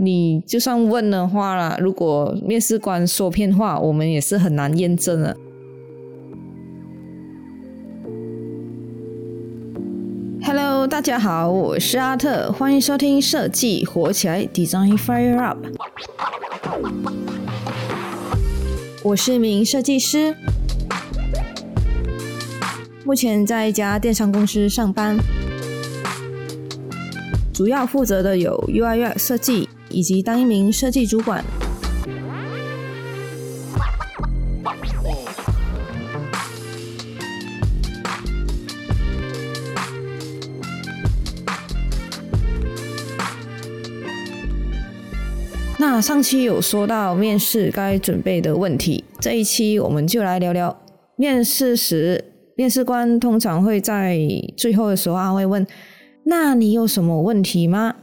你就算问的话啦，如果面试官说骗话，我们也是很难验证的。Hello，大家好，我是阿特，欢迎收听设计火起来，Design Fire Up。我是一名设计师，目前在一家电商公司上班，主要负责的有 UI/UX 设计。以及当一名设计主管。那上期有说到面试该准备的问题，这一期我们就来聊聊面试时，面试官通常会在最后的时候啊会问：“那你有什么问题吗？”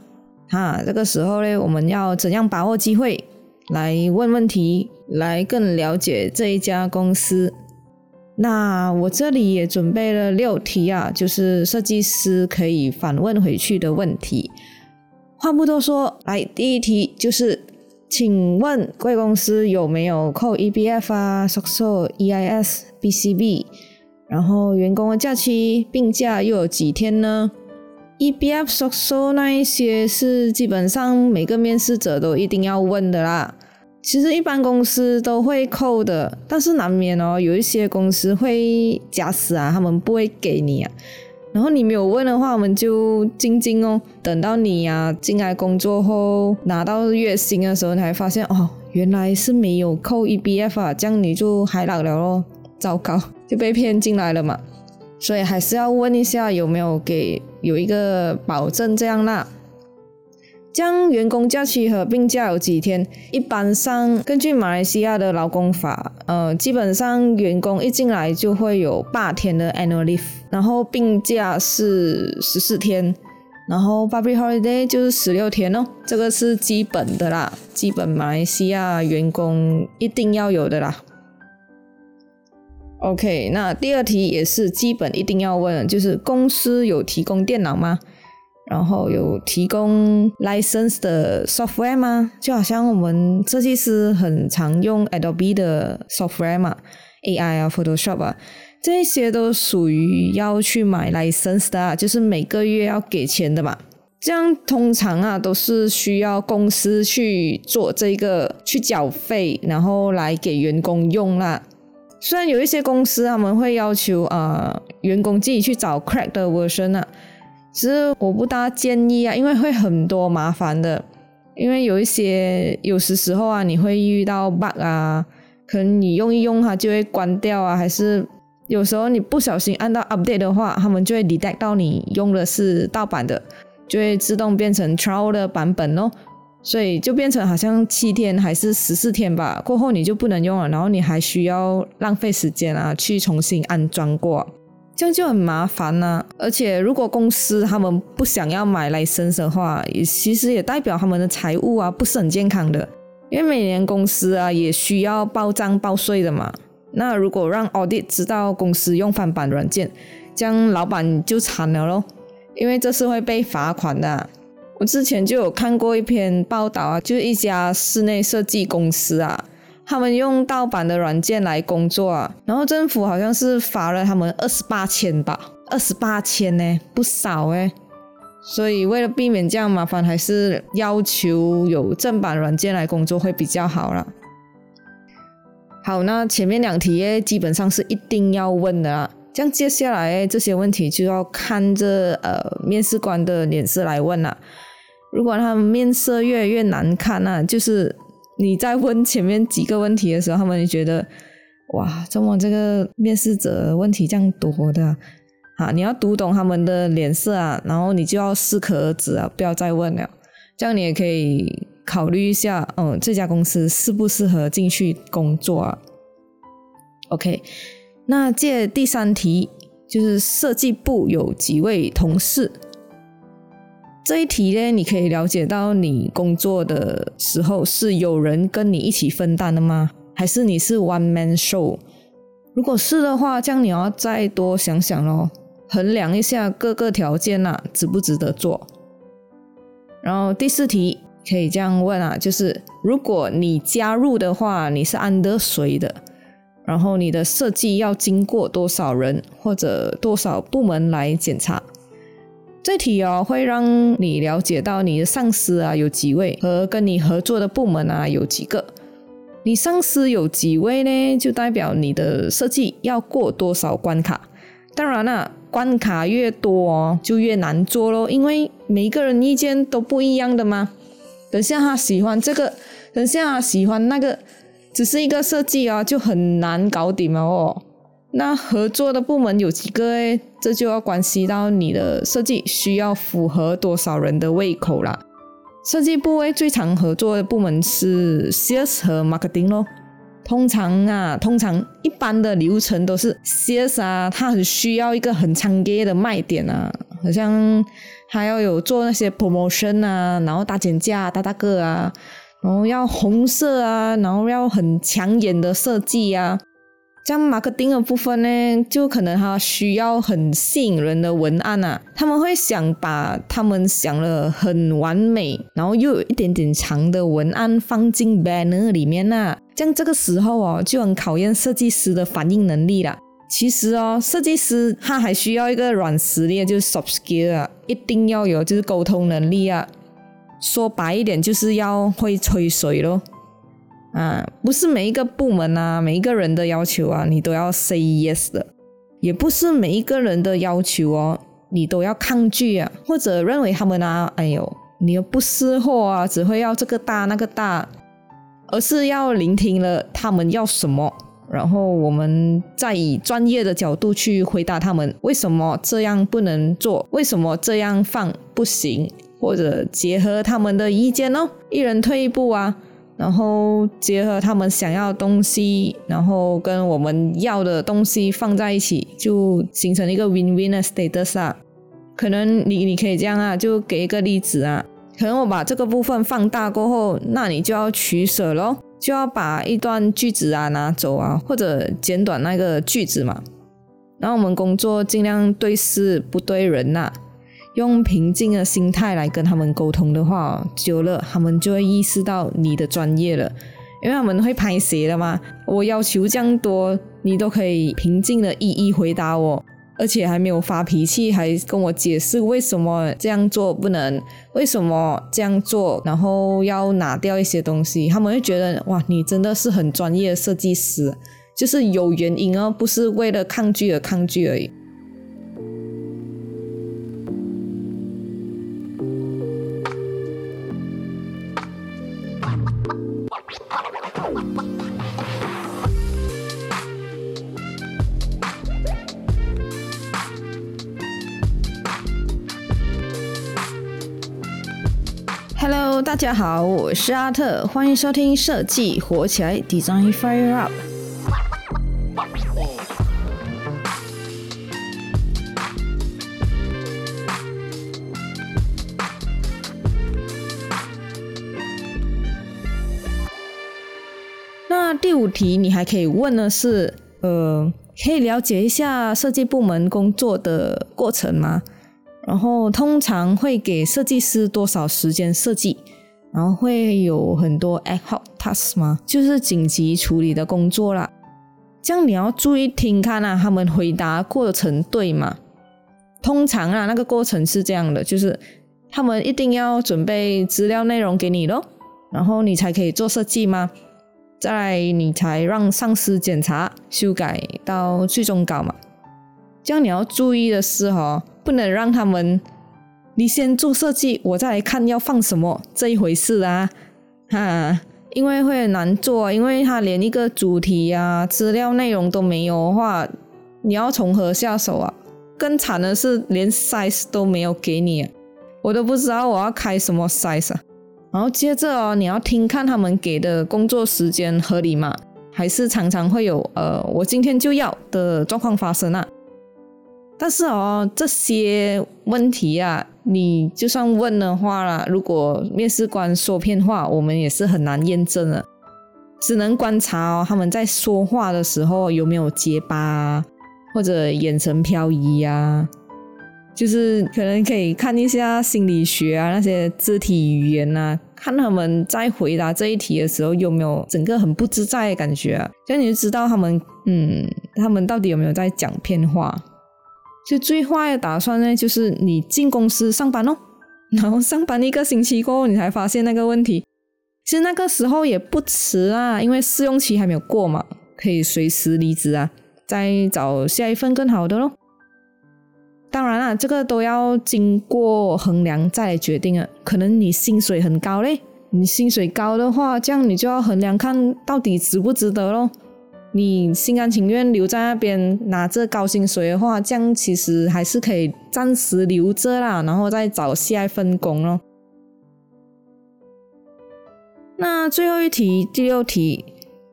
哈，这个时候呢，我们要怎样把握机会来问问题，来更了解这一家公司？那我这里也准备了六题啊，就是设计师可以反问回去的问题。话不多说，来第一题就是，请问贵公司有没有扣 EBF 啊、social、EIS、BCB？然后员工的假期病假又有几天呢？EBF、SOCO 那一些是基本上每个面试者都一定要问的啦。其实一般公司都会扣的，但是难免哦，有一些公司会假死啊，他们不会给你啊。然后你没有问的话，我们就静静哦，等到你呀进来工作后拿到月薪的时候，你才发现哦，原来是没有扣 EBF 啊，这样你就海老了咯，糟糕，就被骗进来了嘛。所以还是要问一下有没有给有一个保证这样啦。将员工假期和病假有几天？一般上根据马来西亚的劳工法，呃，基本上员工一进来就会有八天的 annual leave，然后病假是十四天，然后 public holiday 就是十六天哦，这个是基本的啦，基本马来西亚员工一定要有的啦。OK，那第二题也是基本一定要问，就是公司有提供电脑吗？然后有提供 license 的 software 吗？就好像我们设计师很常用 Adobe 的 software 嘛，AI 啊，Photoshop 啊，这些都属于要去买 license 的，就是每个月要给钱的嘛。这样通常啊都是需要公司去做这个去缴费，然后来给员工用啦。虽然有一些公司他们会要求啊员工自己去找 crack 的 version 啊，其实我不大建议啊，因为会很多麻烦的。因为有一些有时时候啊，你会遇到 bug 啊，可能你用一用它就会关掉啊，还是有时候你不小心按到 update 的话，他们就会 detect 到你用的是盗版的，就会自动变成 trial 的版本哦。所以就变成好像七天还是十四天吧，过后你就不能用了，然后你还需要浪费时间啊，去重新安装过，这样就很麻烦呐。而且如果公司他们不想要买来生的话，也其实也代表他们的财务啊不是很健康的，因为每年公司啊也需要报账报税的嘛。那如果让 audit 知道公司用翻版软件，这样老板就惨了咯，因为这是会被罚款的。我之前就有看过一篇报道啊，就是一家室内设计公司啊，他们用盗版的软件来工作啊，然后政府好像是罚了他们二十八千吧，二十八千呢，不少哎。所以为了避免这样麻烦，还是要求有正版软件来工作会比较好了。好，那前面两题基本上是一定要问的啦。这样接下来这些问题就要看着呃面试官的脸色来问了。如果他们面色越来越难看，那就是你在问前面几个问题的时候，他们就觉得哇，怎么这个面试者问题这样多的啊？你要读懂他们的脸色啊，然后你就要适可而止啊，不要再问了。这样你也可以考虑一下，嗯，这家公司适不适合进去工作啊？OK，那借第三题就是设计部有几位同事？这一题呢，你可以了解到你工作的时候是有人跟你一起分担的吗？还是你是 one man show？如果是的话，这样你要再多想想咯，衡量一下各个条件呐，值不值得做。然后第四题，可以这样问啊，就是如果你加入的话，你是安的谁的？然后你的设计要经过多少人或者多少部门来检查？这题哦会让你了解到你的上司啊有几位，和跟你合作的部门啊有几个。你上司有几位呢？就代表你的设计要过多少关卡。当然了，关卡越多哦，就越难做咯，因为每个人意见都不一样的嘛。等下他喜欢这个，等下他喜欢那个。只是一个设计啊，就很难搞定了哦。那合作的部门有几个诶？这就要关系到你的设计需要符合多少人的胃口啦。设计部位最常合作的部门是 Sales 和 Marketing 咯。通常啊，通常一般的流程都是 Sales 啊，他很需要一个很强烈的卖点啊，好像还要有做那些 promotion 啊，然后大减价、大大个啊。然后要红色啊，然后要很抢眼的设计啊。像马克丁的部分呢，就可能他需要很吸引人的文案啊。他们会想把他们想了很完美，然后又有一点点长的文案放进 banner 里面啊。像这个时候哦，就很考验设计师的反应能力了。其实哦，设计师他还需要一个软实力，就是 soft skill 啊，一定要有，就是沟通能力啊。说白一点，就是要会吹水咯。啊，不是每一个部门啊，每一个人的要求啊，你都要 say yes 的，也不是每一个人的要求哦，你都要抗拒啊，或者认为他们啊，哎呦，你又不识货啊，只会要这个大那个大，而是要聆听了他们要什么，然后我们再以专业的角度去回答他们，为什么这样不能做，为什么这样放不行。或者结合他们的意见哦，一人退一步啊，然后结合他们想要的东西，然后跟我们要的东西放在一起，就形成一个 win-win 的 status 啊。可能你你可以这样啊，就给一个例子啊，可能我把这个部分放大过后，那你就要取舍咯，就要把一段句子啊拿走啊，或者简短那个句子嘛。然后我们工作尽量对事不对人呐。用平静的心态来跟他们沟通的话，久了他们就会意识到你的专业了，因为他们会拍鞋的嘛。我要求这样多，你都可以平静的一一回答我，而且还没有发脾气，还跟我解释为什么这样做不能，为什么这样做，然后要拿掉一些东西，他们会觉得哇，你真的是很专业的设计师，就是有原因哦，不是为了抗拒而抗拒而已。Hello，大家好，我是阿特，欢迎收听设计火起来，Design Fire Up。那第五题，你还可以问的是，呃，可以了解一下设计部门工作的过程吗？然后通常会给设计师多少时间设计？然后会有很多 ad hoc task 吗？就是紧急处理的工作啦。这样你要注意听看啊，他们回答过程对吗？通常啊，那个过程是这样的，就是他们一定要准备资料内容给你咯，然后你才可以做设计吗？再你才让上司检查修改到最终稿嘛。这样你要注意的是哈。不能让他们，你先做设计，我再来看要放什么这一回事啊，哈，因为会很难做，因为他连一个主题啊、资料内容都没有的话，你要从何下手啊？更惨的是连 size 都没有给你，我都不知道我要开什么 size 啊。然后接着哦，你要听看他们给的工作时间合理吗？还是常常会有呃，我今天就要的状况发生啊？但是哦，这些问题啊，你就算问的话啦，如果面试官说骗话，我们也是很难验证的，只能观察哦，他们在说话的时候有没有结巴啊，或者眼神飘移呀，就是可能可以看一下心理学啊，那些肢体语言啊，看他们在回答这一题的时候有没有整个很不自在的感觉啊，这样你就知道他们，嗯，他们到底有没有在讲骗话。就最坏的打算呢，就是你进公司上班哦，然后上班一个星期过后，你才发现那个问题。其实那个时候也不迟啊，因为试用期还没有过嘛，可以随时离职啊，再找下一份更好的咯。当然啦，这个都要经过衡量再来决定啊。可能你薪水很高嘞，你薪水高的话，这样你就要衡量看到底值不值得咯。你心甘情愿留在那边拿着高薪水的话，这样其实还是可以暂时留着啦，然后再找下一份工咯。那最后一题，第六题，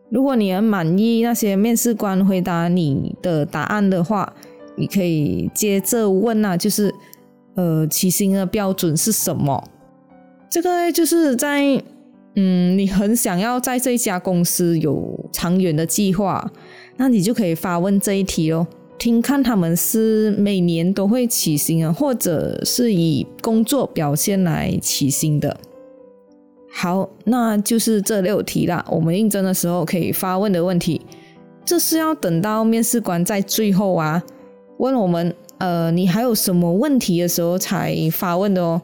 如果你很满意那些面试官回答你的答案的话。你可以接着问啊，就是呃，起薪的标准是什么？这个就是在嗯，你很想要在这家公司有长远的计划，那你就可以发问这一题哦，听看他们是每年都会起薪啊，或者是以工作表现来起薪的。好，那就是这六题啦。我们应征的时候可以发问的问题，这是要等到面试官在最后啊。问我们，呃，你还有什么问题的时候才发问的哦？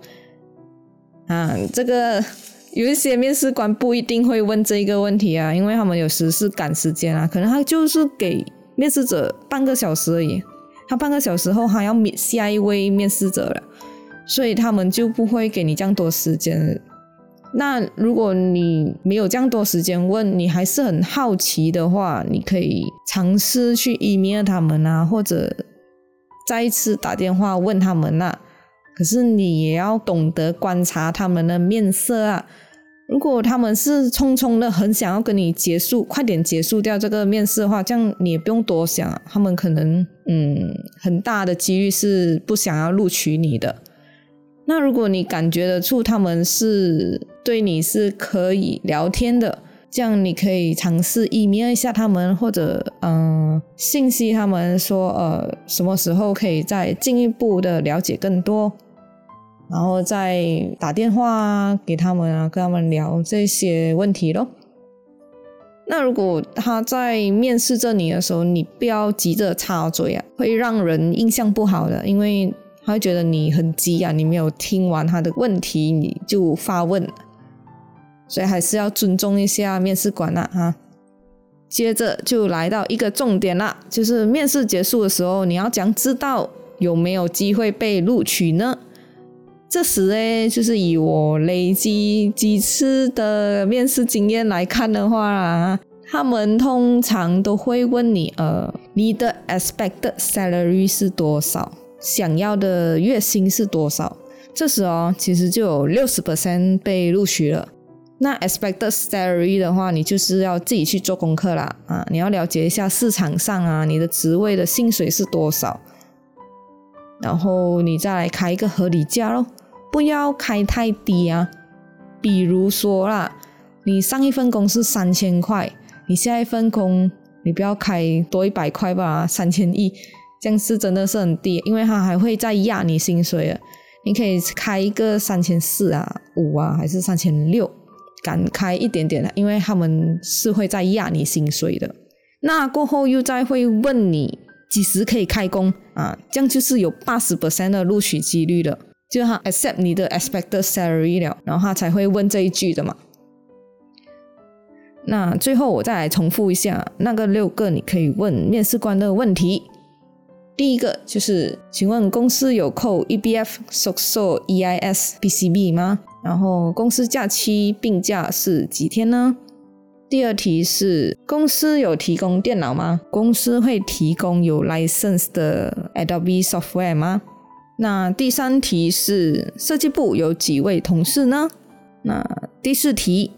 啊，这个 有一些面试官不一定会问这个问题啊，因为他们有时是赶时间啊，可能他就是给面试者半个小时而已，他半个小时后还要面下一位面试者了，所以他们就不会给你这样多时间。那如果你没有这样多时间问，你还是很好奇的话，你可以尝试去 email 他们啊，或者。再一次打电话问他们那，可是你也要懂得观察他们的面色啊。如果他们是匆匆的很想要跟你结束，快点结束掉这个面试的话，这样你也不用多想，他们可能嗯很大的几率是不想要录取你的。那如果你感觉得出他们是对你是可以聊天的。这样你可以尝试 email 一下他们，或者嗯信息他们说呃什么时候可以再进一步的了解更多，然后再打电话给他们啊，跟他们聊这些问题咯。那如果他在面试着你的时候，你不要急着插嘴啊，会让人印象不好的，因为他会觉得你很急啊，你没有听完他的问题你就发问。所以还是要尊重一下面试官啦，哈。接着就来到一个重点啦，就是面试结束的时候，你要讲知道有没有机会被录取呢？这时呢，就是以我累积几次的面试经验来看的话啊，他们通常都会问你，呃，你的 expected salary 是多少？想要的月薪是多少？这时哦，其实就有六十 percent 被录取了。那 expected salary 的话，你就是要自己去做功课啦，啊，你要了解一下市场上啊，你的职位的薪水是多少，然后你再来开一个合理价咯，不要开太低啊。比如说啦，你上一份工是三千块，你下一份工你不要开多一百块吧，三千一，这样是真的是很低，因为他还会再压你薪水啊。你可以开一个三千四啊，五啊，还是三千六。敢开一点点的，因为他们是会在压你薪水的。那过后又再会问你几时可以开工啊？这样就是有八十 percent 的录取几率了，就他 accept 你的 expected salary 了，然后他才会问这一句的嘛。那最后我再来重复一下那个六个你可以问面试官的问题。第一个就是，请问公司有扣 EBF、SOCSO、EIS、BCB 吗？然后公司假期病假是几天呢？第二题是公司有提供电脑吗？公司会提供有 license 的 Adobe software 吗？那第三题是设计部有几位同事呢？那第四题，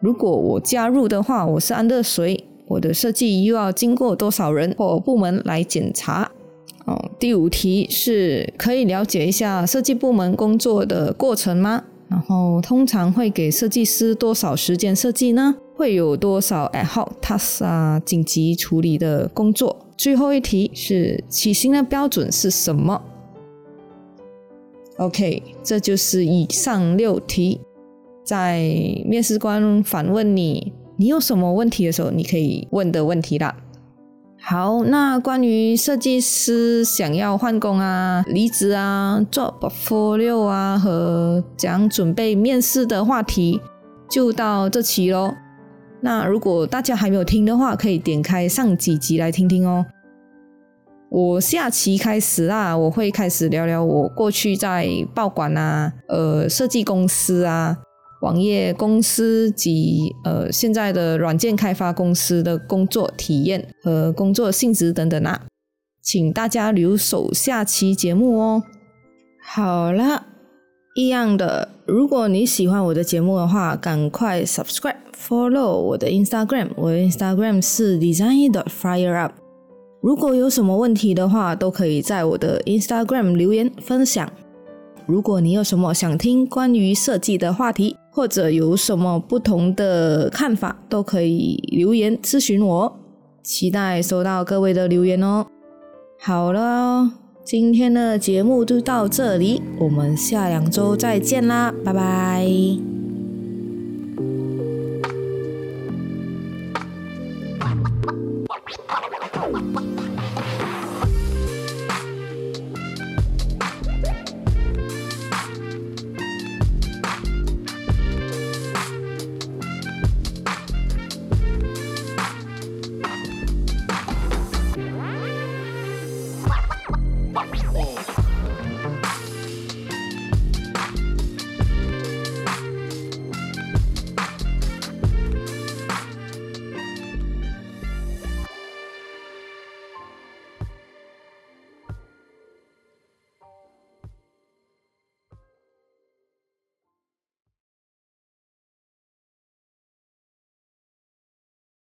如果我加入的话，我是安乐谁？我的设计又要经过多少人或部门来检查？哦，第五题是可以了解一下设计部门工作的过程吗？然后通常会给设计师多少时间设计呢？会有多少 ad hoc task 啊，紧急处理的工作？最后一题是起薪的标准是什么？OK，这就是以上六题。在面试官反问你你有什么问题的时候，你可以问的问题啦。好，那关于设计师想要换工啊、离职啊、做 portfolio 啊和怎样准备面试的话题，就到这期喽。那如果大家还没有听的话，可以点开上几集来听听哦。我下期开始啊，我会开始聊聊我过去在报馆啊、呃设计公司啊。网页公司及呃现在的软件开发公司的工作体验和工作性质等等啊，请大家留守下期节目哦。好了，一样的，如果你喜欢我的节目的话，赶快 subscribe follow 我的 Instagram，我的 Instagram 是 design dot fire up。如果有什么问题的话，都可以在我的 Instagram 留言分享。如果你有什么想听关于设计的话题，或者有什么不同的看法，都可以留言咨询我，期待收到各位的留言哦。好了，今天的节目就到这里，我们下两周再见啦，拜拜。